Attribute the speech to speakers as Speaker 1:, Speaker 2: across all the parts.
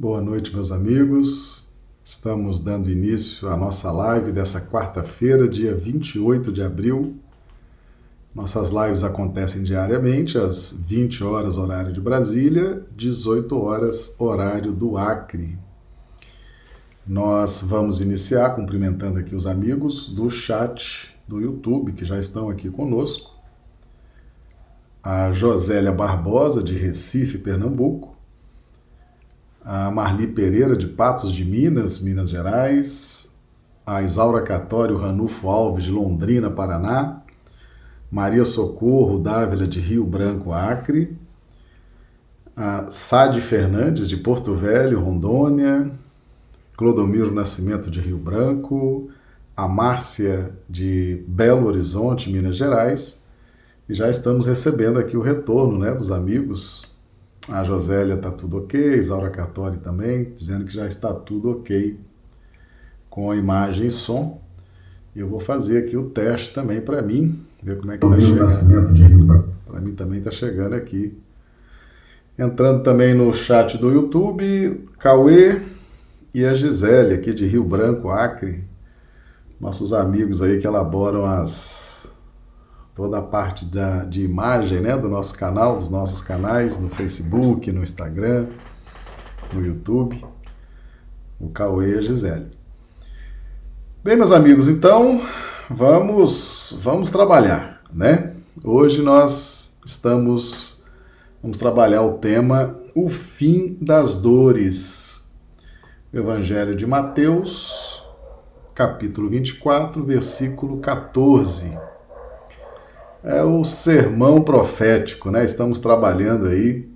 Speaker 1: Boa noite, meus amigos. Estamos dando início à nossa live dessa quarta-feira, dia 28 de abril. Nossas lives acontecem diariamente às 20 horas, horário de Brasília, 18 horas, horário do Acre. Nós vamos iniciar cumprimentando aqui os amigos do chat do YouTube que já estão aqui conosco. A Josélia Barbosa, de Recife, Pernambuco a Marli Pereira, de Patos de Minas, Minas Gerais, a Isaura Catório Ranulfo Alves, de Londrina, Paraná, Maria Socorro Dávila, de Rio Branco, Acre, a Sade Fernandes, de Porto Velho, Rondônia, Clodomiro Nascimento, de Rio Branco, a Márcia, de Belo Horizonte, Minas Gerais, e já estamos recebendo aqui o retorno né, dos amigos a Josélia está tudo ok, Isaura Cartori também, dizendo que já está tudo ok com a imagem e som. Eu vou fazer aqui o teste também para mim, ver como é que está chegando. Para mim também está chegando aqui. Entrando também no chat do YouTube, Cauê e a Gisele, aqui de Rio Branco, Acre. Nossos amigos aí que elaboram as toda a parte da, de imagem né, do nosso canal, dos nossos canais, no Facebook, no Instagram, no YouTube, o Cauê e a Gisele. Bem, meus amigos, então vamos, vamos trabalhar, né? Hoje nós estamos, vamos trabalhar o tema O Fim das Dores. Evangelho de Mateus, capítulo 24, versículo 14 é o sermão profético, né? Estamos trabalhando aí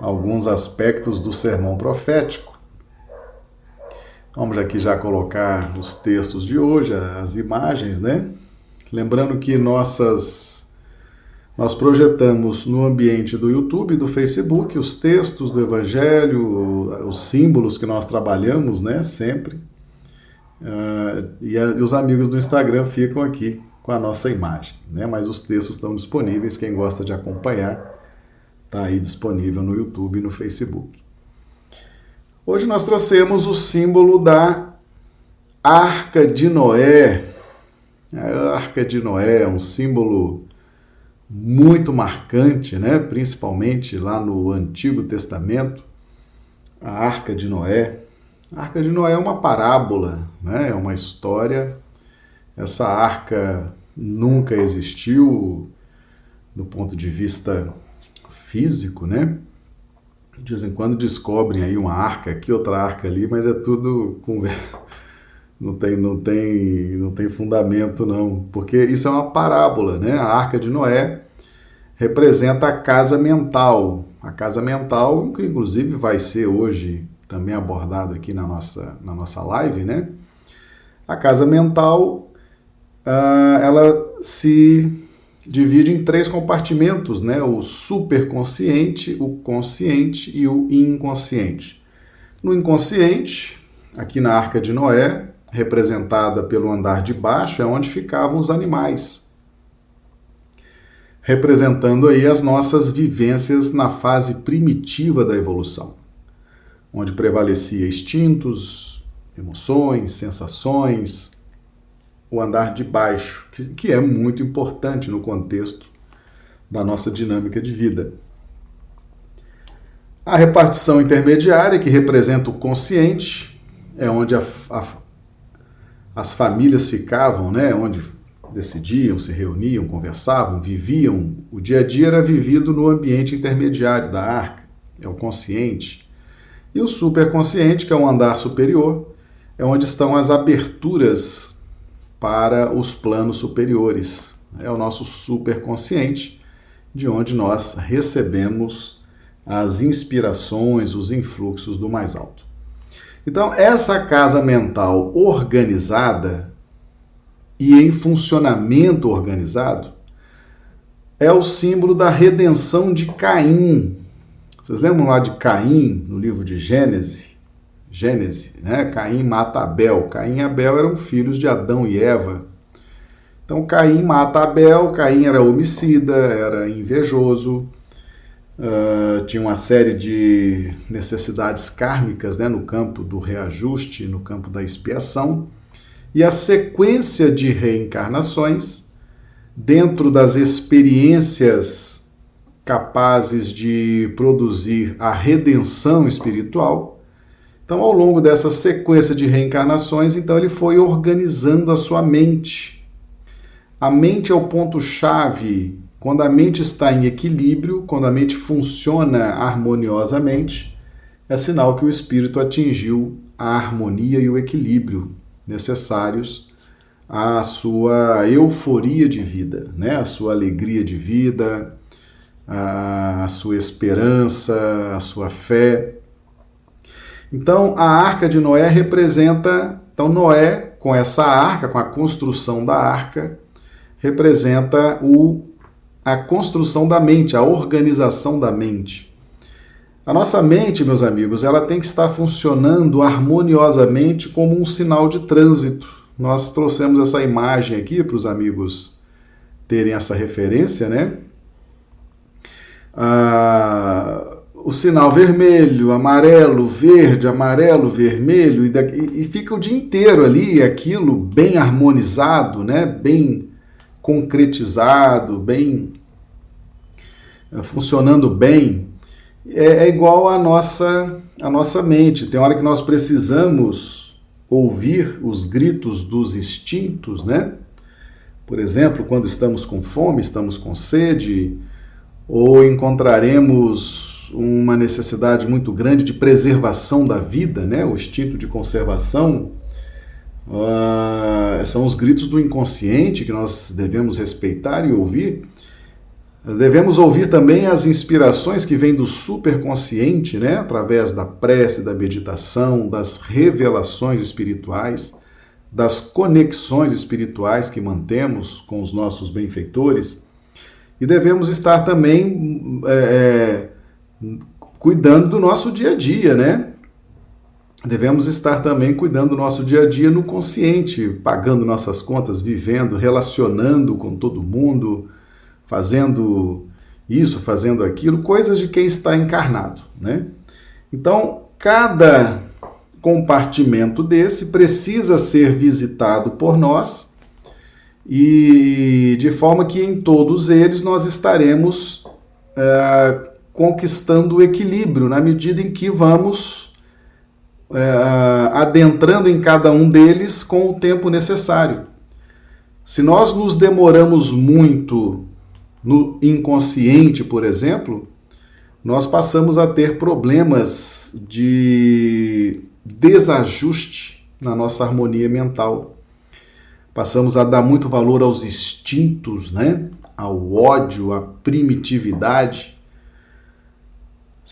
Speaker 1: alguns aspectos do sermão profético. Vamos aqui já colocar os textos de hoje, as imagens, né? Lembrando que nossas nós projetamos no ambiente do YouTube e do Facebook os textos do Evangelho, os símbolos que nós trabalhamos, né? Sempre. Uh, e, a, e os amigos do Instagram ficam aqui com a nossa imagem, né? Mas os textos estão disponíveis, quem gosta de acompanhar, está aí disponível no YouTube e no Facebook. Hoje nós trouxemos o símbolo da Arca de Noé. A Arca de Noé é um símbolo muito marcante, né? principalmente lá no Antigo Testamento. A Arca de Noé. A Arca de Noé é uma parábola, né? é uma história essa arca nunca existiu do ponto de vista físico, né? De vez em quando descobrem aí uma arca aqui, outra arca ali, mas é tudo com não tem não tem não tem fundamento não, porque isso é uma parábola, né? A arca de Noé representa a casa mental, a casa mental que inclusive vai ser hoje também abordado aqui na nossa na nossa live, né? A casa mental uh, ela se divide em três compartimentos, né? O superconsciente, o consciente e o inconsciente. No inconsciente, aqui na Arca de Noé, representada pelo andar de baixo, é onde ficavam os animais, representando aí as nossas vivências na fase primitiva da evolução, onde prevalecia instintos, emoções, sensações, o andar de baixo, que, que é muito importante no contexto da nossa dinâmica de vida. A repartição intermediária, que representa o consciente, é onde a, a, as famílias ficavam, né? onde decidiam, se reuniam, conversavam, viviam. O dia a dia era vivido no ambiente intermediário da arca, é o consciente. E o superconsciente, que é um andar superior, é onde estão as aberturas para os planos superiores. É o nosso superconsciente, de onde nós recebemos as inspirações, os influxos do mais alto. Então, essa casa mental organizada e em funcionamento organizado é o símbolo da redenção de Caim. Vocês lembram lá de Caim, no livro de Gênesis? Gênesis, né? Caim mata Abel. Caim e Abel eram filhos de Adão e Eva. Então Caim mata Abel, Caim era homicida, era invejoso, uh, tinha uma série de necessidades kármicas né, no campo do reajuste, no campo da expiação, e a sequência de reencarnações dentro das experiências capazes de produzir a redenção espiritual. Então, ao longo dessa sequência de reencarnações, então ele foi organizando a sua mente. A mente é o ponto chave quando a mente está em equilíbrio, quando a mente funciona harmoniosamente, é sinal que o espírito atingiu a harmonia e o equilíbrio necessários à sua euforia de vida, né? a sua alegria de vida, a sua esperança, a sua fé. Então, a arca de Noé representa. Então, Noé, com essa arca, com a construção da arca, representa o, a construção da mente, a organização da mente. A nossa mente, meus amigos, ela tem que estar funcionando harmoniosamente como um sinal de trânsito. Nós trouxemos essa imagem aqui para os amigos terem essa referência, né? Ah, o sinal vermelho, amarelo, verde, amarelo, vermelho, e, e, fica o dia inteiro ali aquilo bem harmonizado, né? bem concretizado, bem eh, funcionando bem, é, é igual à nossa, à nossa mente. Tem hora que nós precisamos ouvir os gritos dos instintos, né? Por exemplo, quando estamos com fome, estamos com sede, ou encontraremos uma necessidade muito grande de preservação da vida, né? O instinto de conservação uh, são os gritos do inconsciente que nós devemos respeitar e ouvir. Devemos ouvir também as inspirações que vêm do superconsciente, né? através da prece, da meditação, das revelações espirituais, das conexões espirituais que mantemos com os nossos benfeitores. E devemos estar também é, cuidando do nosso dia a dia, né? Devemos estar também cuidando do nosso dia a dia no consciente, pagando nossas contas, vivendo, relacionando com todo mundo, fazendo isso, fazendo aquilo, coisas de quem está encarnado, né? Então, cada compartimento desse precisa ser visitado por nós e de forma que em todos eles nós estaremos é, conquistando o equilíbrio na medida em que vamos é, adentrando em cada um deles com o tempo necessário. Se nós nos demoramos muito no inconsciente, por exemplo, nós passamos a ter problemas de desajuste na nossa harmonia mental. Passamos a dar muito valor aos instintos, né? ao ódio, à primitividade.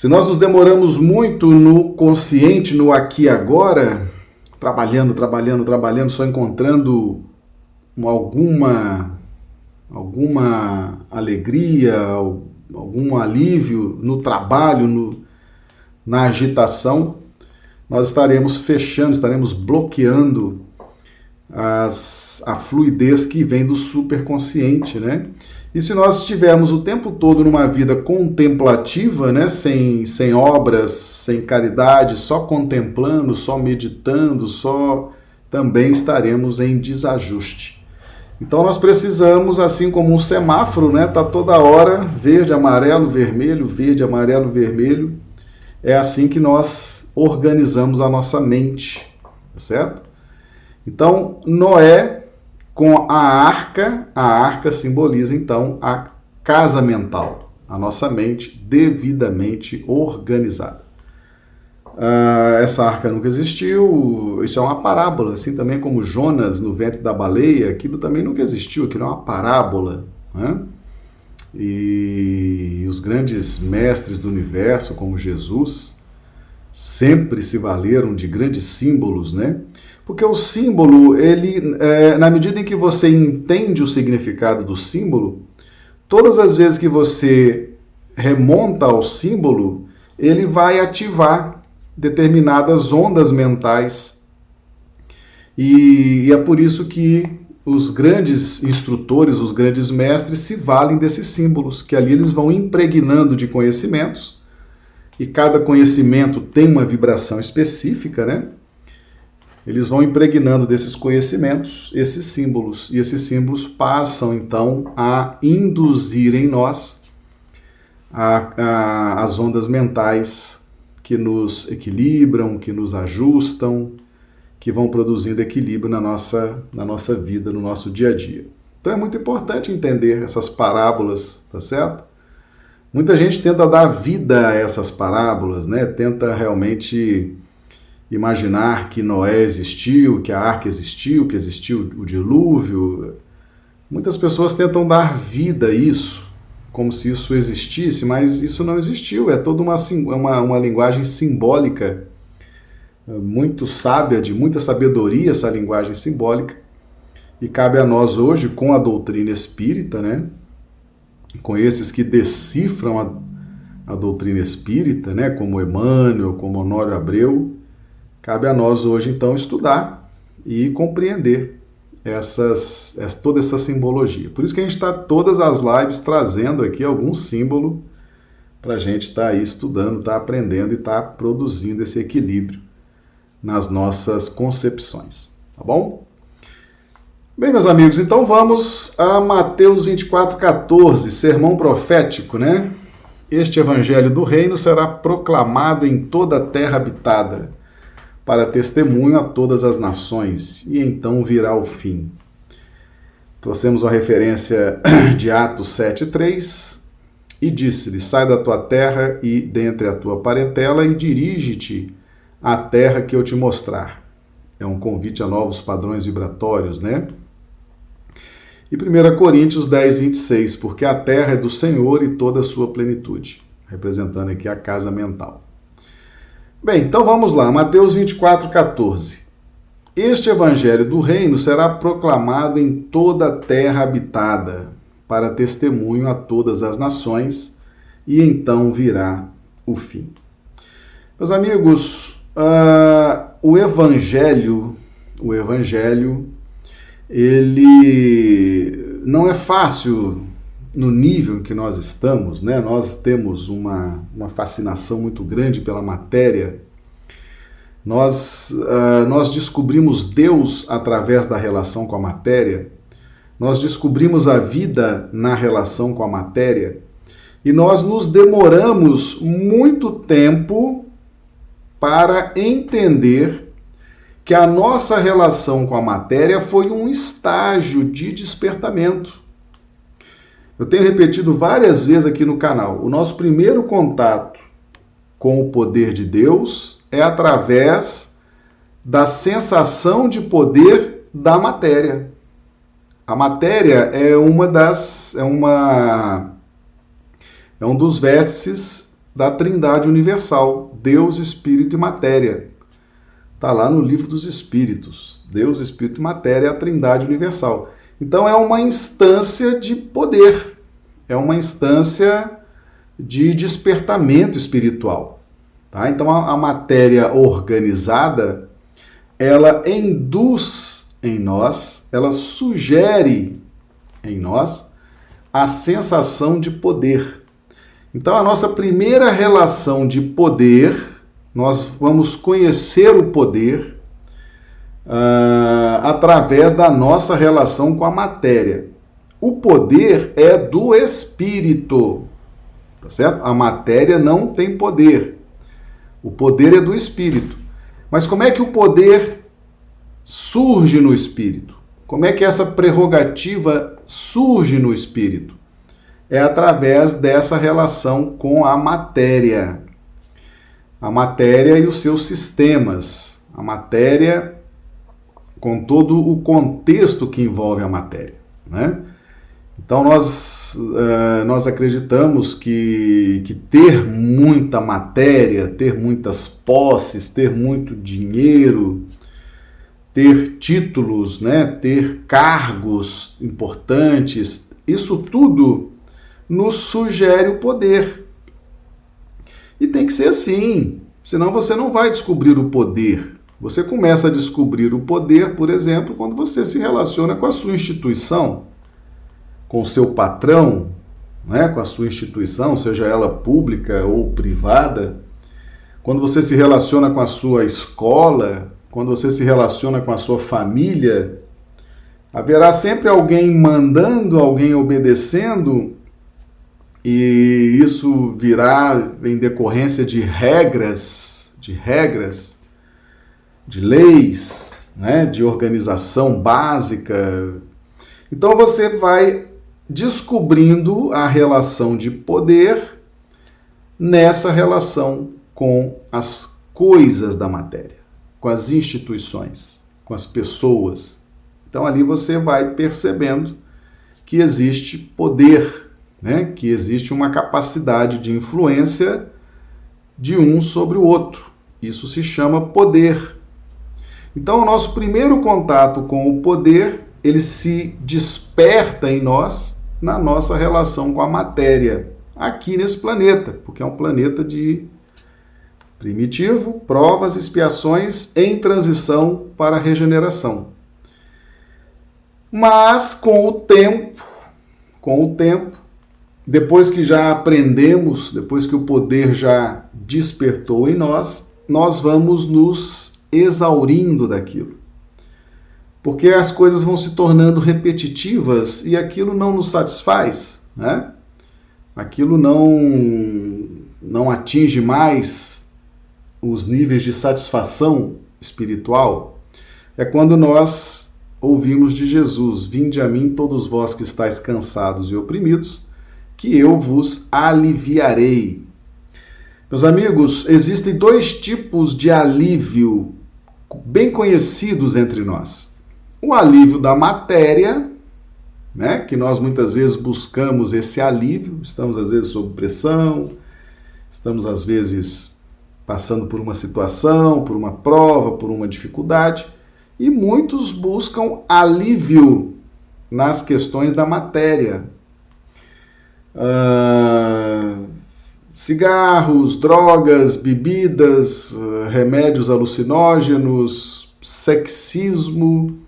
Speaker 1: Se nós nos demoramos muito no consciente, no aqui e agora, trabalhando, trabalhando, trabalhando, só encontrando alguma alguma alegria, algum alívio no trabalho, no, na agitação, nós estaremos fechando, estaremos bloqueando as, a fluidez que vem do superconsciente, né? E se nós estivermos o tempo todo numa vida contemplativa, né, sem, sem obras, sem caridade, só contemplando, só meditando, só também estaremos em desajuste. Então nós precisamos, assim como um semáforo, né? Tá toda hora verde, amarelo, vermelho, verde, amarelo, vermelho. É assim que nós organizamos a nossa mente, tá certo? Então Noé com a arca, a arca simboliza então a casa mental, a nossa mente devidamente organizada. Uh, essa arca nunca existiu, isso é uma parábola, assim também como Jonas no ventre da baleia, aquilo também nunca existiu, aquilo é uma parábola. Né? E os grandes mestres do universo, como Jesus, sempre se valeram de grandes símbolos, né? Porque o símbolo, ele, é, na medida em que você entende o significado do símbolo, todas as vezes que você remonta ao símbolo, ele vai ativar determinadas ondas mentais. E, e é por isso que os grandes instrutores, os grandes mestres se valem desses símbolos, que ali eles vão impregnando de conhecimentos, e cada conhecimento tem uma vibração específica, né? Eles vão impregnando desses conhecimentos esses símbolos, e esses símbolos passam então a induzir em nós a, a, as ondas mentais que nos equilibram, que nos ajustam, que vão produzindo equilíbrio na nossa, na nossa vida, no nosso dia a dia. Então é muito importante entender essas parábolas, tá certo? Muita gente tenta dar vida a essas parábolas, né? Tenta realmente imaginar que Noé existiu, que a arca existiu, que existiu o dilúvio. Muitas pessoas tentam dar vida a isso, como se isso existisse, mas isso não existiu. É toda uma, uma, uma linguagem simbólica, eh, muito sábia, de muita sabedoria essa linguagem simbólica. E cabe a nós hoje, com a doutrina espírita, né? com esses que decifram a, a doutrina espírita, né? como Emmanuel, como Honório Abreu, Cabe a nós hoje, então, estudar e compreender essas, essa, toda essa simbologia. Por isso que a gente está todas as lives trazendo aqui algum símbolo para a gente estar tá aí estudando, estar tá aprendendo e estar tá produzindo esse equilíbrio nas nossas concepções. Tá bom? Bem, meus amigos, então vamos a Mateus 24, 14, sermão profético, né? Este evangelho do reino será proclamado em toda a terra habitada para testemunho a todas as nações, e então virá o fim. Trouxemos uma referência de Atos 7,3 e disse-lhe: Sai da tua terra e dentre a tua parentela e dirige-te à terra que eu te mostrar. É um convite a novos padrões vibratórios, né? E 1 Coríntios 10, 26, porque a terra é do Senhor e toda a sua plenitude, representando aqui a casa mental. Bem, então vamos lá, Mateus 24, 14. Este evangelho do reino será proclamado em toda a terra habitada, para testemunho a todas as nações, e então virá o fim. Meus amigos, uh, o evangelho, o evangelho, ele não é fácil no nível em que nós estamos, né, nós temos uma, uma fascinação muito grande pela matéria. Nós, uh, nós descobrimos Deus através da relação com a matéria, nós descobrimos a vida na relação com a matéria e nós nos demoramos muito tempo para entender que a nossa relação com a matéria foi um estágio de despertamento. Eu tenho repetido várias vezes aqui no canal: o nosso primeiro contato com o poder de Deus é através da sensação de poder da matéria. A matéria é uma das é uma é um dos vértices da Trindade universal, Deus, Espírito e matéria. Está lá no livro dos Espíritos. Deus, Espírito e matéria é a Trindade universal. Então é uma instância de poder, é uma instância de despertamento espiritual. Tá? Então a, a matéria organizada, ela induz em nós, ela sugere em nós a sensação de poder. Então a nossa primeira relação de poder, nós vamos conhecer o poder uh, através da nossa relação com a matéria. O poder é do espírito, tá certo? A matéria não tem poder. O poder é do espírito. Mas como é que o poder surge no espírito? Como é que essa prerrogativa surge no espírito? É através dessa relação com a matéria. A matéria e os seus sistemas. A matéria com todo o contexto que envolve a matéria. Né? Então, nós, uh, nós acreditamos que, que ter muita matéria, ter muitas posses, ter muito dinheiro, ter títulos, né, ter cargos importantes, isso tudo nos sugere o poder. E tem que ser assim, senão você não vai descobrir o poder Você começa a descobrir o poder, por exemplo, quando você se relaciona com a sua instituição, com o seu patrão, né, com a sua instituição, seja ela pública ou privada, quando você se relaciona com a sua escola, quando você se relaciona com a sua família, haverá sempre alguém mandando, alguém obedecendo, e isso virá em decorrência de regras, de regras, de leis, né, de organização básica. Então você vai descobrindo a relação de poder nessa relação com as coisas da matéria, com as instituições, com as pessoas. Então ali você vai percebendo que existe poder, né? que existe uma capacidade de influência de um sobre o outro. Isso se chama poder. Então o nosso primeiro contato com o poder, ele se desperta em nós na nossa relação com a matéria aqui nesse planeta, porque é um planeta de primitivo, provas, expiações em transição para a regeneração. Mas com o tempo, com o tempo, depois que já aprendemos, depois que o poder já despertou em nós, nós vamos nos exaurindo daquilo porque as coisas vão se tornando repetitivas e aquilo não nos satisfaz, né? Aquilo não não atinge mais os níveis de satisfação espiritual. É quando nós ouvimos de Jesus: Vinde a mim todos vós que estáis cansados e oprimidos, que eu vos aliviarei. Meus amigos, existem dois tipos de alívio bem conhecidos entre nós o alívio da matéria, né, que nós muitas vezes buscamos esse alívio, estamos às vezes sob pressão, estamos às vezes passando por uma situação, por uma prova, por uma dificuldade, e muitos buscam alívio nas questões da matéria. Uh, cigarros, drogas, bebidas, uh, remédios alucinógenos, sexismo,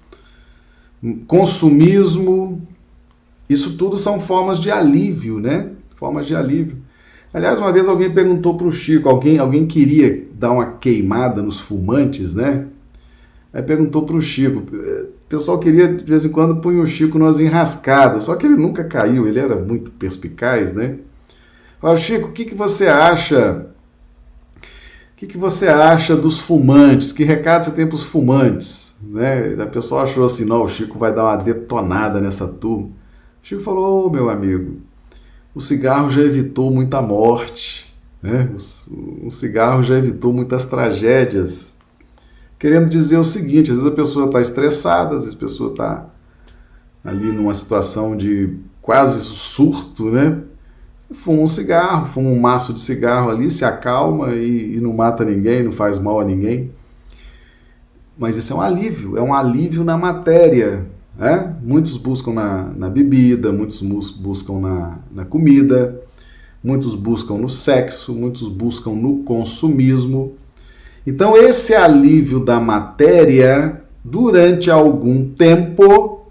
Speaker 1: consumismo, isso tudo são formas de alívio, né? Formas de alívio. Aliás, uma vez alguém perguntou para o Chico, alguém, alguém queria dar uma queimada nos fumantes, né? Aí perguntou para o Chico. O pessoal queria, de vez em quando, punha o Chico nas enrascadas, só que ele nunca caiu, ele era muito perspicaz, né? Fala, Chico, o que, que você acha? O que, que você acha dos fumantes? Que recado você tem para os fumantes? Né? A pessoa achou assim, não, o Chico vai dar uma detonada nessa turma. O Chico falou, oh, meu amigo, o cigarro já evitou muita morte, né? o, o cigarro já evitou muitas tragédias. Querendo dizer o seguinte, às vezes a pessoa está estressada, às vezes a pessoa está ali numa situação de quase surto, né? Fuma um cigarro, fuma um maço de cigarro ali, se acalma e, e não mata ninguém, não faz mal a ninguém. Mas isso é um alívio, é um alívio na matéria. Né? Muitos buscam na, na bebida, muitos buscam na, na comida, muitos buscam no sexo, muitos buscam no consumismo. Então, esse alívio da matéria, durante algum tempo,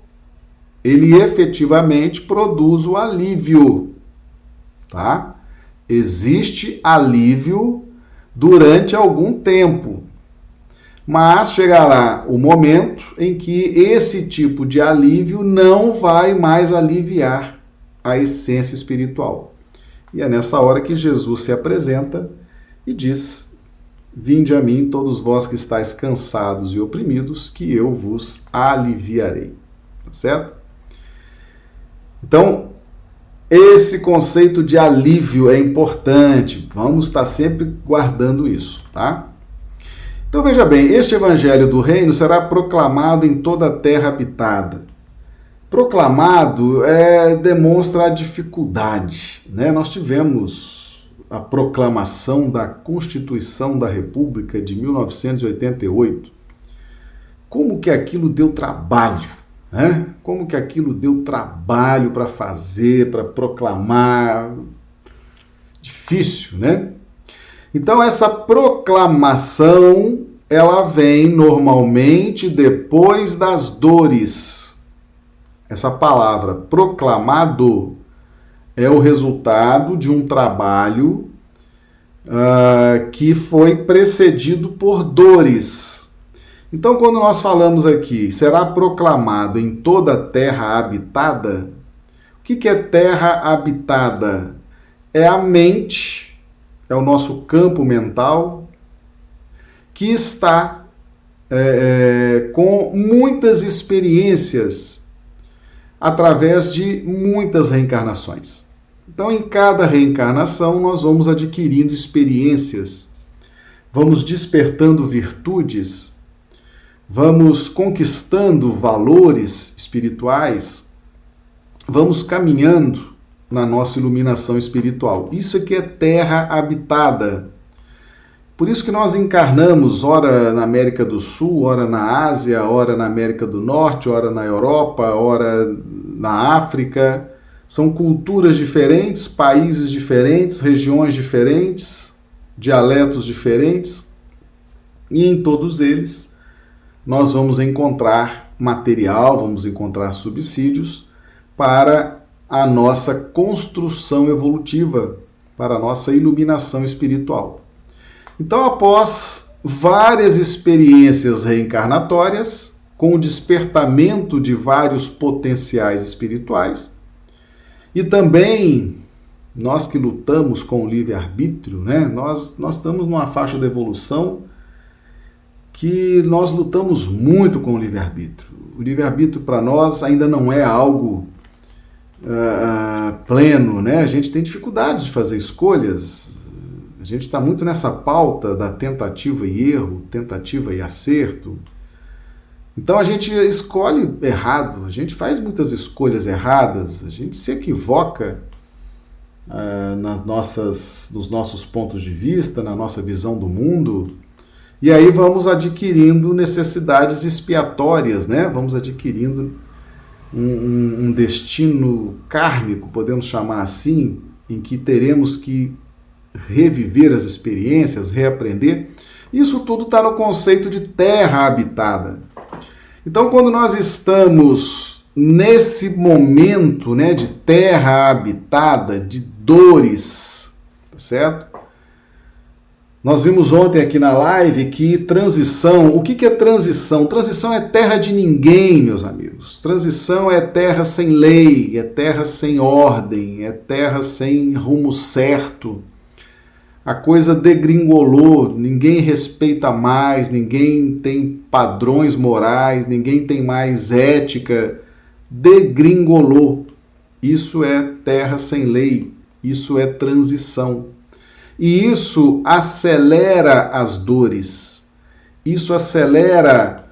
Speaker 1: ele efetivamente produz o alívio, tá? Existe alívio durante algum tempo. Mas chegará o momento em que esse tipo de alívio não vai mais aliviar a essência espiritual. E é nessa hora que Jesus se apresenta e diz: Vinde a mim, todos vós que estáis cansados e oprimidos, que eu vos aliviarei. Tá certo? Então, esse conceito de alívio é importante. Vamos estar sempre guardando isso, tá? Então veja bem, este evangelho do reino será proclamado em toda a terra habitada. Proclamado é, demonstra a dificuldade. Né? Nós tivemos a proclamação da Constituição da República de 1988. Como que aquilo deu trabalho? Né? Como que aquilo deu trabalho para fazer, para proclamar? Difícil, né? Então, essa proclamação ela vem normalmente depois das dores. Essa palavra proclamado é o resultado de um trabalho uh, que foi precedido por dores. Então, quando nós falamos aqui, será proclamado em toda a terra habitada, o que, é terra habitada? É a mente, é o nosso campo mental, que está é, é, com muitas experiências através de muitas reencarnações. Então, em cada reencarnação, nós vamos adquirindo experiências, vamos despertando virtudes, vamos conquistando valores espirituais, vamos caminhando na nossa iluminação espiritual. Isso aqui é terra habitada. Por isso que nós encarnamos, ora na América do Sul, ora na Ásia, ora na América do Norte, ora na Europa, ora na África. São culturas diferentes, países diferentes, regiões diferentes, dialetos diferentes, e em todos eles nós vamos encontrar material, vamos encontrar subsídios para a nossa construção evolutiva, para a nossa iluminação espiritual. Então, após várias experiências reencarnatórias, com o despertamento de vários potenciais espirituais, e também nós que lutamos com o livre-arbítrio, né? nós, nós estamos numa faixa de evolução que nós lutamos muito com o livre-arbítrio. O livre-arbítrio para nós ainda não é algo uh, pleno, né? A gente tem dificuldades de fazer escolhas, a gente está muito nessa pauta da tentativa e erro, tentativa e acerto. Então a gente escolhe errado, a gente faz muitas escolhas erradas, a gente se equivoca uh, nas nossas, nos nossos pontos de vista, na nossa visão do mundo. E aí vamos adquirindo necessidades expiatórias, né? Vamos adquirindo um, um, destino kármico, podemos chamar assim, em que teremos que reviver as experiências, reaprender. Isso tudo está no conceito de terra habitada. Então, quando nós estamos nesse momento né, de terra habitada, de dores, tá certo? Nós vimos ontem aqui na live que transição, o que, é transição? Transição é terra de ninguém, meus amigos. Transição é terra sem lei, é terra sem ordem, é terra sem rumo certo a coisa degringolou, ninguém respeita mais, ninguém tem padrões morais, ninguém tem mais ética. Degringolou. Isso é terra sem lei, isso é transição. E isso acelera as dores, isso acelera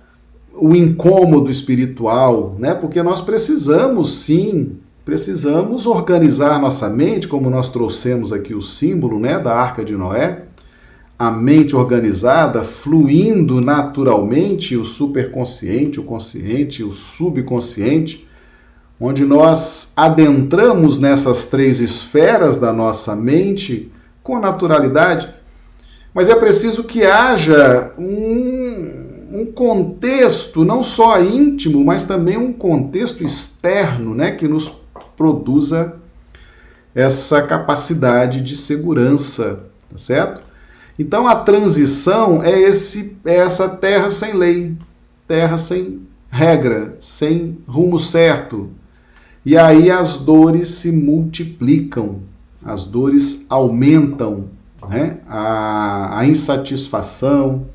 Speaker 1: o incômodo espiritual, né? Porque nós precisamos sim precisamos organizar nossa mente, como nós trouxemos aqui o símbolo né, da Arca de Noé, a mente organizada, fluindo naturalmente o superconsciente, o consciente, o subconsciente, onde nós adentramos nessas três esferas da nossa mente com naturalidade, mas é preciso que haja um, um contexto, não só íntimo, mas também um contexto externo, né, que nos produza essa capacidade de segurança, tá certo? Então a transição é esse é essa terra sem lei, terra sem regra, sem rumo certo. E aí as dores se multiplicam, as dores aumentam, né? a, a insatisfação,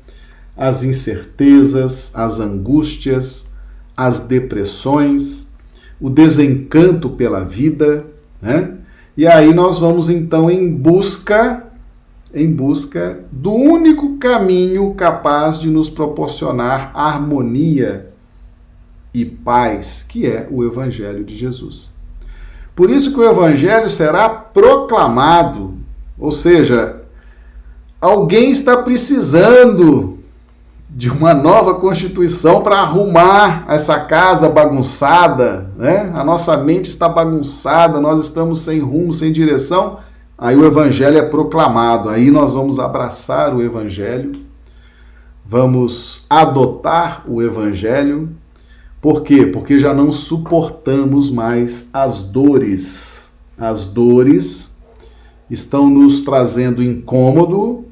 Speaker 1: as incertezas, as angústias, as depressões, o desencanto pela vida, né? E aí nós vamos então em busca em busca do único caminho capaz de nos proporcionar harmonia e paz, que é o evangelho de Jesus. Por isso que o evangelho será proclamado, ou seja, alguém está precisando de uma nova constituição para arrumar essa casa bagunçada, né? A nossa mente está bagunçada, nós estamos sem rumo, sem direção. Aí o evangelho é proclamado, aí nós vamos abraçar o evangelho, vamos adotar o Evangelho. Por quê? Porque já não suportamos mais as dores. As dores estão nos trazendo incômodo,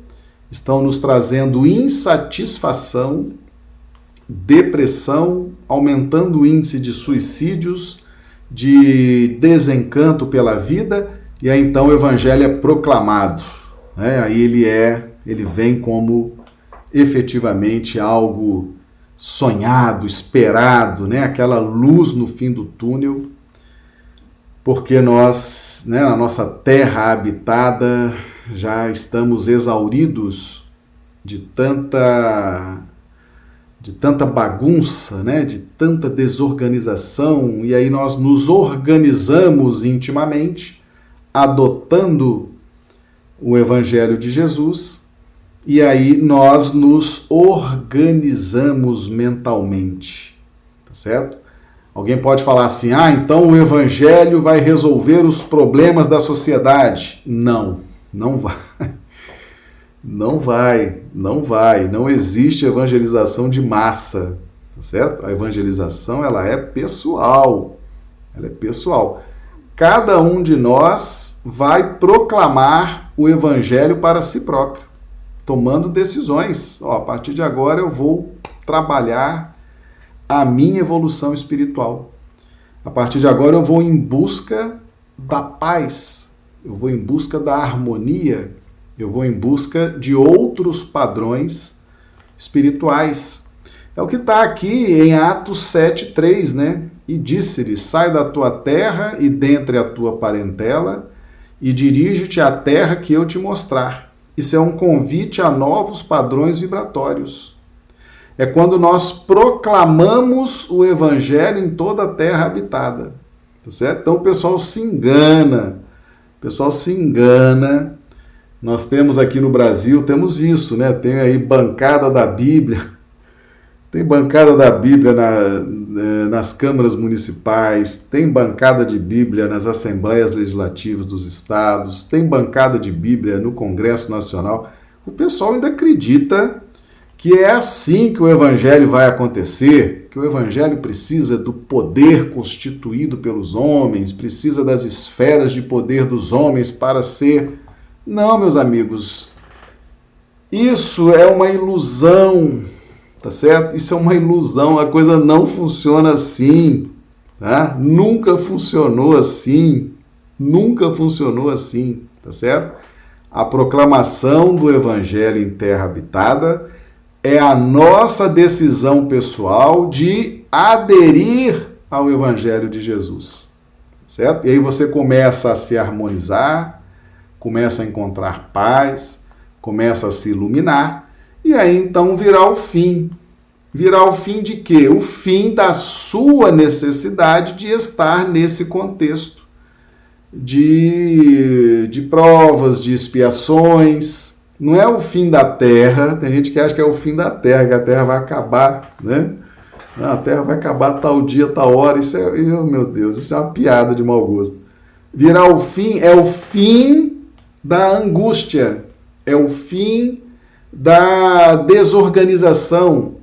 Speaker 1: estão nos trazendo insatisfação, depressão, aumentando o índice de suicídios, de desencanto pela vida, e aí então o evangelho é proclamado. Né? Aí ele é, ele vem como efetivamente algo sonhado, esperado, né? aquela luz no fim do túnel, porque nós, né, na nossa terra habitada, já estamos exauridos de tanta de tanta bagunça, né, de tanta desorganização, e aí nós nos organizamos intimamente, adotando o evangelho de Jesus, e aí nós nos organizamos mentalmente. Tá certo? Alguém pode falar assim: "Ah, então o evangelho vai resolver os problemas da sociedade?" Não, não vai. Não vai, não vai. Não existe evangelização de massa, tá certo? A evangelização ela é pessoal. Ela é pessoal. Cada um de nós vai proclamar o evangelho para si próprio, tomando decisões. Ó, a partir de agora eu vou trabalhar a minha evolução espiritual. A partir de agora eu vou em busca da paz, eu vou em busca da harmonia eu vou em busca de outros padrões espirituais. É o que está aqui em Atos 7,3, né? E disse-lhe: Sai da tua terra e dentre a tua parentela, e dirige-te à terra que eu te mostrar. Isso é um convite a novos padrões vibratórios. É quando nós proclamamos o evangelho em toda a terra habitada. Tá certo? Então o pessoal se engana. O pessoal se engana nós temos aqui no Brasil, temos isso, né? Tem aí bancada da Bíblia, tem bancada da Bíblia na, né, nas câmaras municipais, tem bancada de Bíblia nas assembleias legislativas dos estados, tem bancada de Bíblia no Congresso Nacional. O pessoal ainda acredita que é assim que o evangelho vai acontecer, que o evangelho precisa do poder constituído pelos homens, precisa das esferas de poder dos homens para ser não, meus amigos, isso é uma ilusão, tá certo? Isso é uma ilusão, a coisa não funciona assim, tá? Nunca funcionou assim, nunca funcionou assim, tá certo? A proclamação do evangelho em terra habitada é a nossa decisão pessoal de aderir ao evangelho de Jesus, certo? E aí você começa a se harmonizar, começa a encontrar paz, começa a se iluminar, e aí então virá o fim. Virá o fim de quê? O fim da sua necessidade de estar nesse contexto de, de provas, de expiações. Não é o fim da terra, tem gente que acha que é o fim da terra, que a terra vai acabar, né? a terra vai acabar tal dia, tal hora. Isso é, meu Deus, isso é uma piada de mau gosto. Virá o fim, é o fim da angústia, é o fim da desorganização.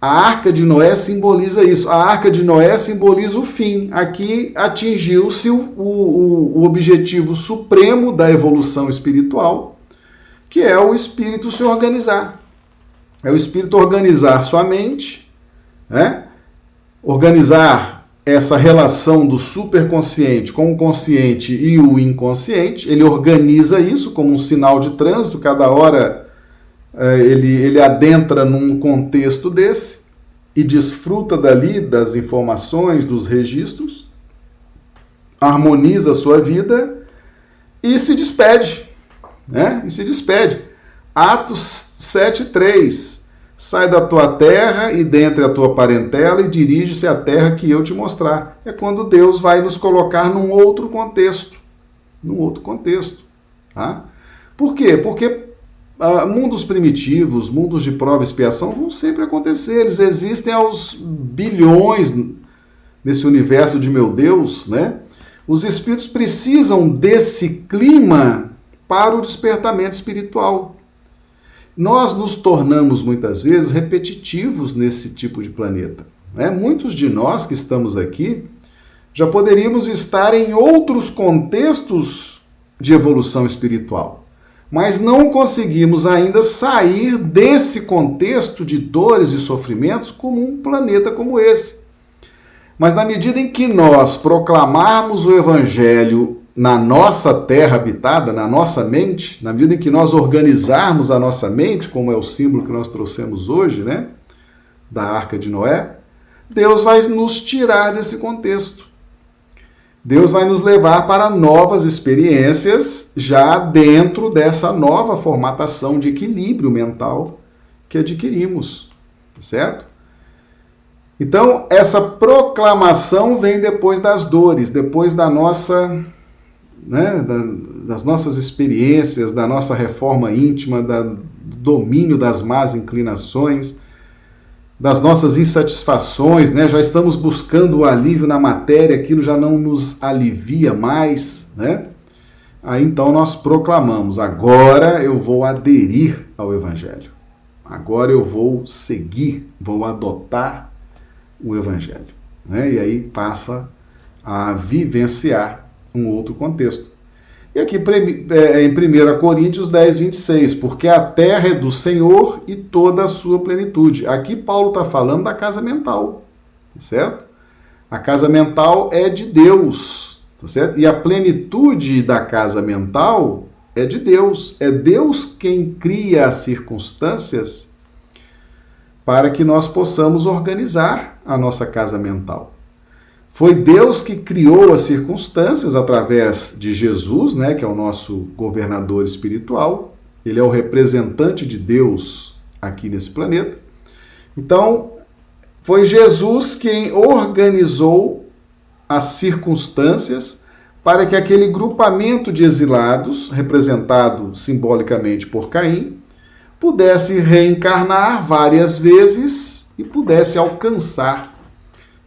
Speaker 1: A arca de Noé simboliza isso. A arca de Noé simboliza o fim. Aqui atingiu-se o, o, o objetivo supremo da evolução espiritual, que é o espírito se organizar. É o espírito organizar sua mente, né? organizar essa relação do superconsciente com o consciente e o inconsciente, ele organiza isso como um sinal de trânsito, cada hora é, ele, ele adentra num contexto desse e desfruta dali das informações, dos registros, harmoniza a sua vida e se despede, né? E se despede. Atos 7:3 Sai da tua terra e dentre a tua parentela e dirige-se à terra que eu te mostrar. É quando Deus vai nos colocar num outro contexto. Num outro contexto. Tá? Por quê? Porque ah, mundos primitivos, mundos de prova e expiação vão sempre acontecer. Eles existem aos bilhões nesse universo de meu Deus, né? Os espíritos precisam desse clima para o despertamento espiritual. Nós nos tornamos muitas vezes repetitivos nesse tipo de planeta. Né? Muitos de nós que estamos aqui já poderíamos estar em outros contextos de evolução espiritual, mas não conseguimos ainda sair desse contexto de dores e sofrimentos como um planeta como esse. Mas na medida em que nós proclamarmos o Evangelho na nossa terra habitada, na nossa mente, na medida em que nós organizarmos a nossa mente, como é o símbolo que nós trouxemos hoje, né, da Arca de Noé, Deus vai nos tirar desse contexto. Deus vai nos levar para novas experiências já dentro dessa nova formatação de equilíbrio mental que adquirimos, certo? Então, essa proclamação vem depois das dores, depois da nossa, né, da, das nossas experiências, da nossa reforma íntima, do domínio das más inclinações, das nossas insatisfações, né? Já estamos buscando o alívio na matéria, aquilo já não nos alivia mais, né? Aí então nós proclamamos: agora eu vou aderir ao Evangelho. Agora eu vou seguir, vou adotar o Evangelho. Né? E aí passa a vivenciar um outro contexto. E aqui é, em 1 Coríntios 10, 26, porque a terra é do Senhor e toda a sua plenitude. Aqui Paulo está falando da casa mental, certo? A casa mental é de Deus, tá certo? E a plenitude da casa mental é de Deus. É Deus quem cria as circunstâncias para que nós possamos organizar a nossa casa mental. Foi Deus que criou as circunstâncias através de Jesus, né, que é o nosso governador espiritual. Ele é o representante de Deus aqui nesse planeta. Então, foi Jesus quem organizou as circunstâncias para que aquele grupamento de exilados, representado simbolicamente por Caim, pudesse reencarnar várias vezes e pudesse alcançar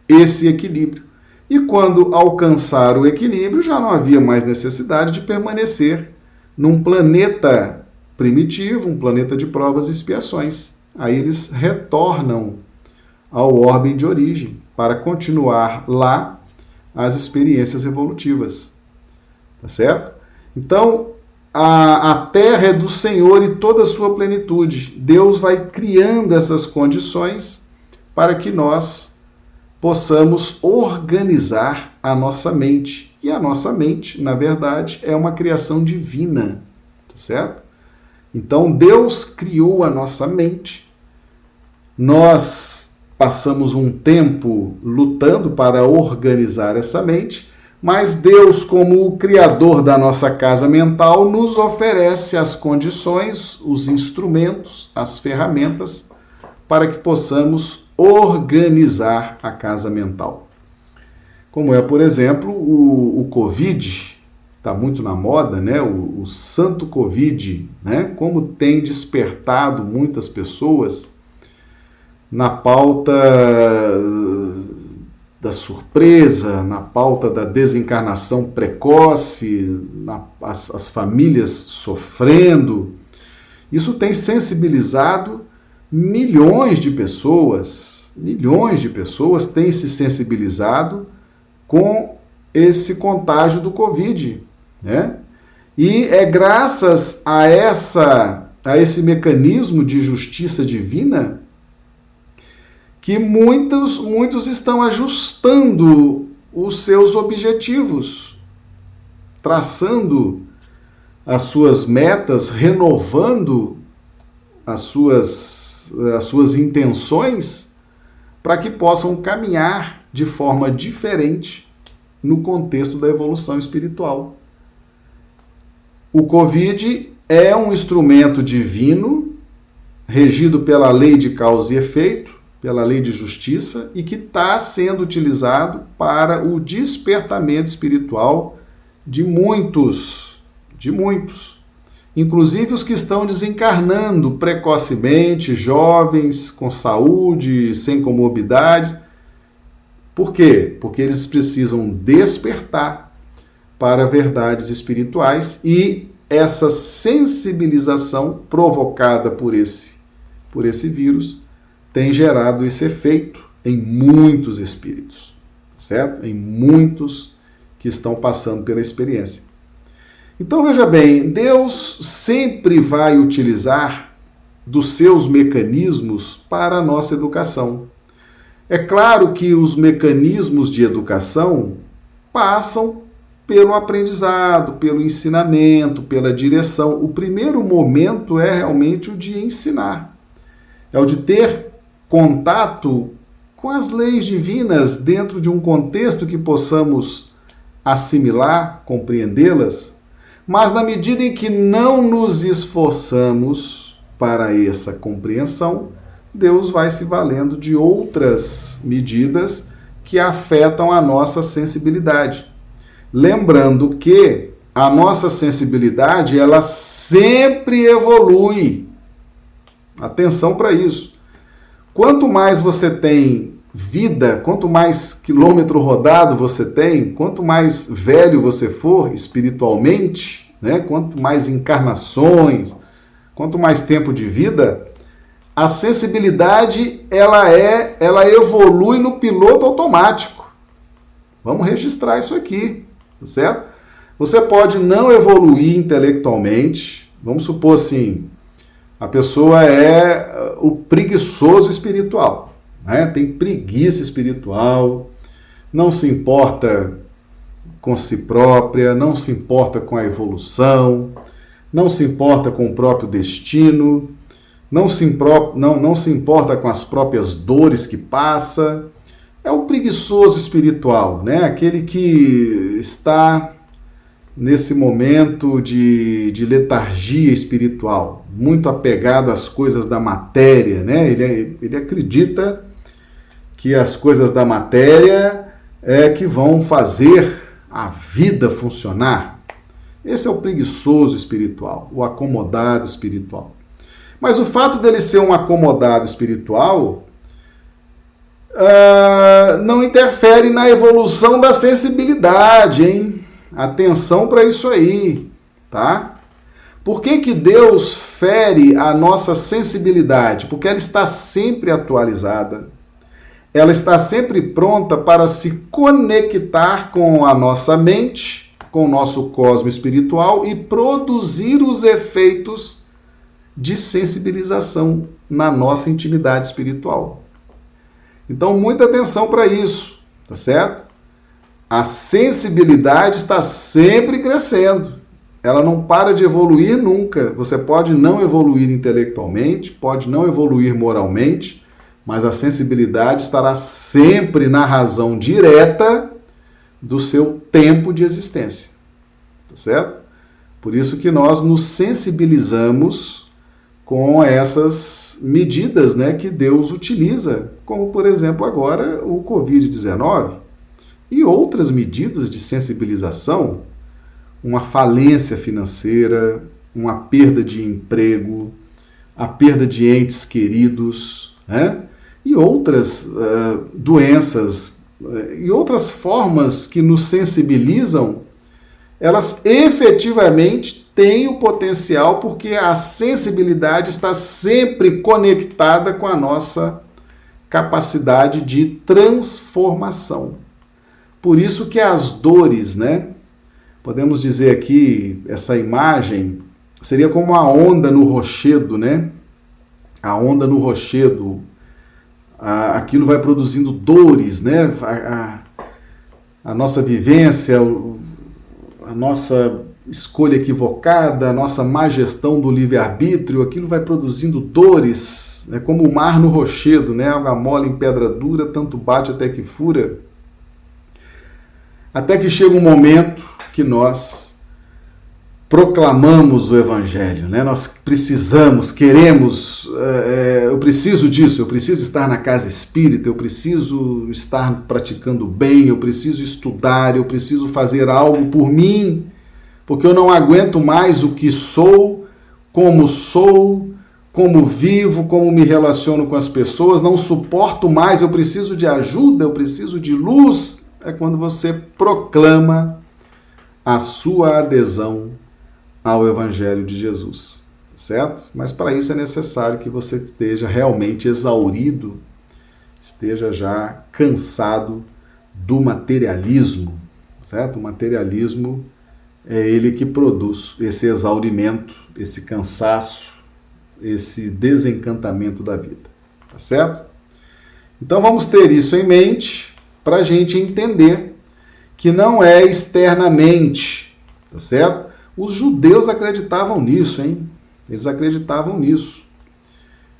Speaker 1: esse equilíbrio. E quando alcançar o equilíbrio, já não havia mais necessidade de permanecer num planeta primitivo, um planeta de provas e expiações. Aí eles retornam ao orbe de origem para continuar lá as experiências evolutivas. Tá certo? Então, a, a terra é do Senhor e toda a sua plenitude. Deus vai criando essas condições para que nós possamos organizar a nossa mente. E a nossa mente, na verdade, é uma criação divina, tá certo? Então Deus criou a nossa mente. Nós passamos um tempo lutando para organizar essa mente, mas Deus, como o criador da nossa casa mental, nos oferece as condições, os instrumentos, as ferramentas para que possamos organizar a casa mental. Como é, por exemplo, o, o Covid, está muito na moda, né? O, o, santo Covid, né? Como tem despertado muitas pessoas na pauta da surpresa, na pauta da desencarnação precoce, na, as, as famílias sofrendo. Isso tem sensibilizado milhões de pessoas, milhões de pessoas têm se sensibilizado com esse contágio do Covid, né? E é graças a essa a esse mecanismo de justiça divina que muitos muitos estão ajustando os seus objetivos, traçando as suas metas, renovando as suas as suas intenções para que possam caminhar de forma diferente no contexto da evolução espiritual. O Covid é um instrumento divino, regido pela lei de causa e efeito, pela lei de justiça, e que está sendo utilizado para o despertamento espiritual de muitos, de muitos inclusive os que estão desencarnando precocemente, jovens, com saúde, sem comorbidade. Por quê? Porque eles precisam despertar para verdades espirituais e essa sensibilização provocada por esse, por esse vírus tem gerado esse efeito em muitos espíritos, certo? Em muitos que estão passando pela experiência. Então veja bem, Deus sempre vai utilizar dos seus mecanismos para a nossa educação. É claro que os mecanismos de educação passam pelo aprendizado, pelo ensinamento, pela direção. O primeiro momento é realmente o de ensinar, é o de ter contato com as leis divinas dentro de um contexto que possamos assimilar, compreendê-las, mas na medida em que não nos esforçamos para essa compreensão, Deus vai se valendo de outras medidas que afetam a nossa sensibilidade. Lembrando que a nossa sensibilidade, ela sempre evolui. Atenção para isso. Quanto mais você tem vida, quanto mais quilômetro rodado você tem, quanto mais velho você for espiritualmente, né? quanto mais encarnações, quanto mais tempo de vida, a sensibilidade ela é, ela evolui no piloto automático. Vamos registrar isso aqui, tá certo? Você pode não evoluir intelectualmente, vamos supor assim, a pessoa é uh, o preguiçoso espiritual, né? tem preguiça espiritual, não se importa com si própria, não se importa com a evolução, não se importa com o próprio destino, não se, não, não se importa com as próprias dores que passa. É o preguiçoso espiritual, né? aquele que está nesse momento de, de letargia espiritual, muito apegado às coisas da matéria. Né? Ele, ele acredita que as coisas da matéria é que vão fazer a vida funcionar. Esse é o preguiçoso espiritual, o acomodado espiritual. Mas o fato dele ser um acomodado espiritual uh, não interfere na evolução da sensibilidade, hein? Atenção para isso aí, tá? Por que, que Deus fere a nossa sensibilidade? Porque ela está sempre atualizada, ela está sempre pronta para se conectar com a nossa mente, com o nosso cosmo espiritual e produzir os efeitos de sensibilização na nossa intimidade espiritual. Então, muita atenção para isso, tá certo? A sensibilidade está sempre crescendo. Ela não para de evoluir nunca. Você pode não evoluir intelectualmente, pode não evoluir moralmente, mas a sensibilidade estará sempre na razão direta do seu tempo de existência. Tá certo? Por isso que nós nos sensibilizamos com essas medidas né, que Deus utiliza, como por exemplo agora o Covid-19 e outras medidas de sensibilização, uma falência financeira, uma perda de emprego, a perda de entes queridos, né? E outras uh, doenças uh, e outras formas que nos sensibilizam, elas efetivamente tem o potencial porque a sensibilidade está sempre conectada com a nossa capacidade de transformação. Por isso que as dores, né? Podemos dizer aqui essa imagem seria como a onda no rochedo, né? A onda no rochedo, aquilo vai produzindo dores, né? A, a, a nossa vivência, a nossa escolha equivocada, a nossa má gestão do livre-arbítrio, aquilo vai produzindo dores, é como o mar no rochedo, né? Água mole em pedra dura, tanto bate até que fura. Até que chega um momento que nós proclamamos o Evangelho, né? Nós precisamos, queremos, é, eu preciso disso, eu preciso estar na casa espírita, eu preciso estar praticando bem, eu preciso estudar, eu preciso fazer algo por mim porque eu não aguento mais o que sou, como sou, como vivo, como me relaciono com as pessoas, não suporto mais, eu preciso de ajuda, eu preciso de luz. É quando você proclama a sua adesão ao Evangelho de Jesus, certo? Mas para isso é necessário que você esteja realmente exaurido, esteja já cansado do materialismo, certo? O materialismo é ele que produz esse exaurimento, esse cansaço, esse desencantamento da vida, tá certo? Então vamos ter isso em mente para a gente entender que não é externamente, tá certo? Os judeus acreditavam nisso, hein? Eles acreditavam nisso,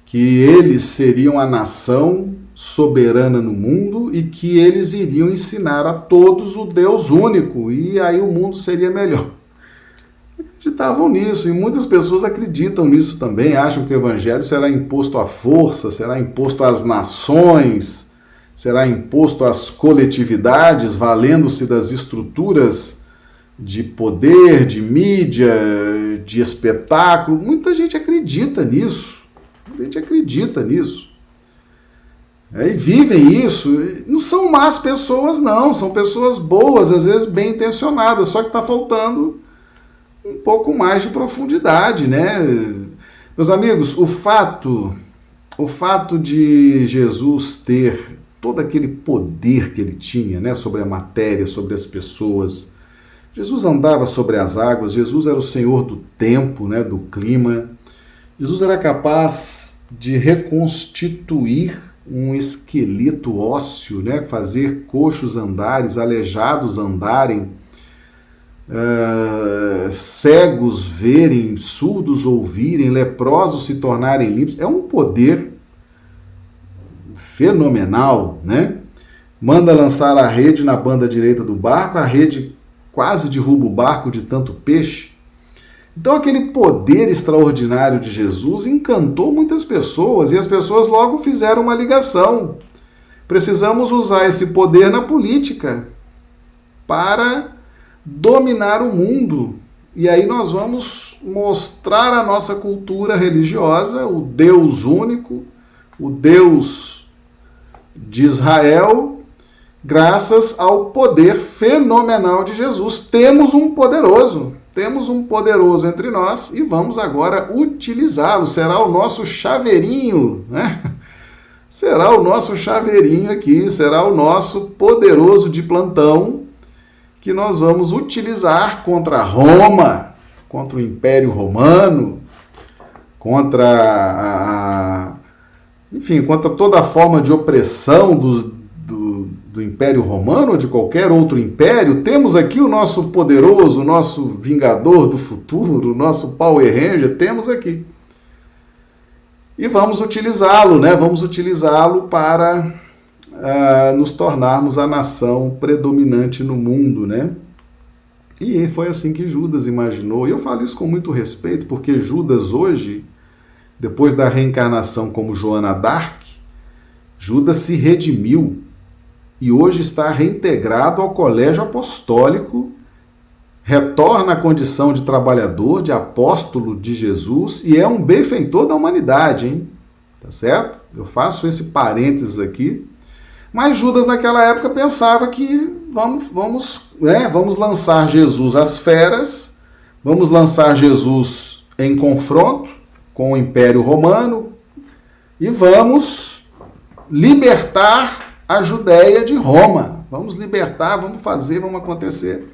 Speaker 1: que eles seriam a nação soberana no mundo e que eles iriam ensinar a todos o Deus único e aí o mundo seria melhor. Acreditavam nisso e muitas pessoas acreditam nisso também, acham que o evangelho será imposto à força, será imposto às nações, será imposto às coletividades, valendo-se das estruturas de poder, de mídia, de espetáculo. Muita gente acredita nisso. Muita gente acredita nisso. É, e vivem isso. Não são más pessoas, não. São pessoas boas, às vezes bem intencionadas, só que está faltando um pouco mais de profundidade, né? Meus amigos, o fato, o fato de Jesus ter todo aquele poder que ele tinha, né, sobre a matéria, sobre as pessoas. Jesus andava sobre as águas, Jesus era o Senhor do tempo, né, do clima. Jesus era capaz de reconstituir um esqueleto ósseo, né? fazer coxos andares, aleijados andarem, uh, cegos verem, surdos ouvirem, leprosos se tornarem limpos. É um poder fenomenal, né? Manda lançar a rede na banda direita do barco, a rede quase derruba o barco de tanto peixe. Então, aquele poder extraordinário de Jesus encantou muitas pessoas e as pessoas logo fizeram uma ligação. Precisamos usar esse poder na política para dominar o mundo. E aí nós vamos mostrar a nossa cultura religiosa, o Deus único, o Deus de Israel, graças ao poder fenomenal de Jesus. Temos um poderoso, temos um poderoso entre nós e vamos agora utilizá-lo. Será o nosso chaveirinho, né? Será o nosso chaveirinho aqui, será o nosso poderoso de plantão que nós vamos utilizar contra Roma, contra o Império Romano, contra a, enfim, contra toda a forma de opressão dos, do Império Romano ou de qualquer outro império, temos aqui o nosso poderoso, o nosso vingador do futuro, o nosso Power Ranger, temos aqui. E vamos utilizá-lo, né? Vamos utilizá-lo para uh, nos tornarmos a nação predominante no mundo, né? E foi assim que Judas imaginou. E eu falo isso com muito respeito, porque Judas hoje, depois da reencarnação como Joana d'Arc, Judas se redimiu e hoje está reintegrado ao colégio apostólico, retorna à condição de trabalhador, de apóstolo de Jesus e é um benfeitor da humanidade, hein? Tá certo? Eu faço esse parênteses aqui. Mas Judas naquela época pensava que vamos, vamos, né, vamos lançar Jesus às feras, vamos lançar Jesus em confronto com o Império Romano e vamos libertar a Judéia de Roma. Vamos libertar, vamos fazer, vamos acontecer.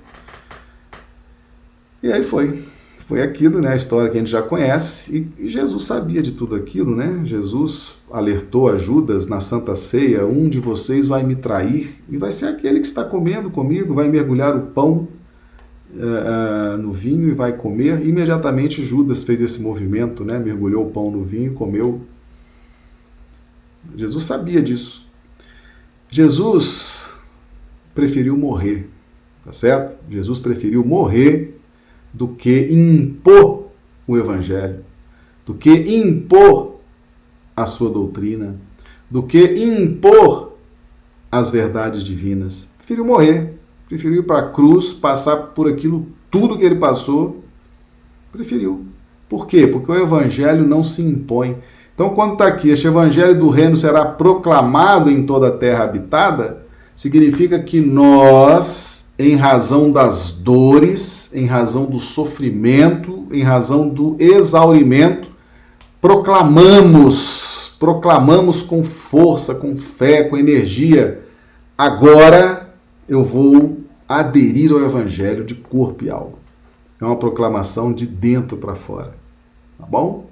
Speaker 1: E aí foi. Foi aquilo, né? A história que a gente já conhece. E Jesus sabia de tudo aquilo, né? Jesus alertou a Judas na Santa Ceia: um de vocês vai me trair e vai ser aquele que está comendo comigo, vai mergulhar o pão uh, no vinho e vai comer. Imediatamente Judas fez esse movimento, né? Mergulhou o pão no vinho e comeu. Jesus sabia disso. Jesus preferiu morrer, tá certo? Jesus preferiu morrer do que impor o evangelho, do que impor a sua doutrina, do que impor as verdades divinas. Preferiu morrer, preferiu ir para a cruz, passar por aquilo tudo que ele passou. Preferiu. Por quê? Porque o evangelho não se impõe. Então, quando está aqui, este evangelho do reino será proclamado em toda a terra habitada, significa que nós em razão das dores, em razão do sofrimento, em razão do exaurimento, proclamamos, proclamamos com força, com fé, com energia. Agora eu vou aderir ao Evangelho de corpo e alma. É uma proclamação de dentro para fora. Tá bom?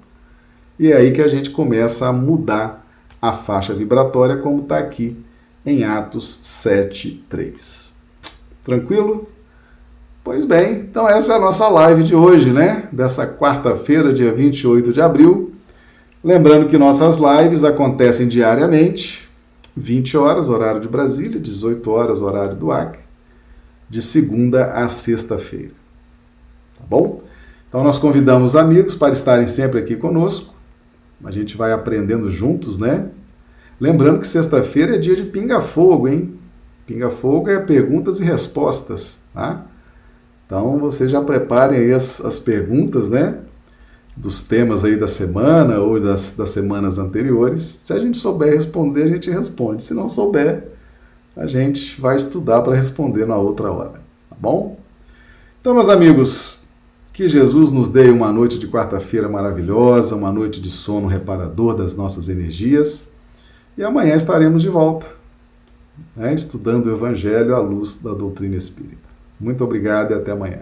Speaker 1: E é aí que a gente começa a mudar a faixa vibratória, como está aqui em Atos 7, 3. Tranquilo? Pois bem, então essa é a nossa live de hoje, né? Dessa quarta-feira, dia 28 de abril. Lembrando que nossas lives acontecem diariamente, 20 horas, horário de Brasília, 18 horas, horário do Acre, de segunda a sexta-feira. Tá bom? Então nós convidamos amigos para estarem sempre aqui conosco. A gente vai aprendendo juntos, né? Lembrando que sexta-feira é dia de pinga-fogo, hein? Pinga-fogo é perguntas e respostas, tá? Então vocês já preparem aí as, as perguntas, né? Dos temas aí da semana ou das, das semanas anteriores. Se a gente souber responder, a gente responde. Se não souber, a gente vai estudar para responder na outra hora, tá bom? Então, meus amigos, que Jesus nos dê uma noite de quarta-feira maravilhosa, uma noite de sono reparador das nossas energias e amanhã estaremos de volta, né, estudando o Evangelho à luz da doutrina espírita. Muito obrigado e até amanhã.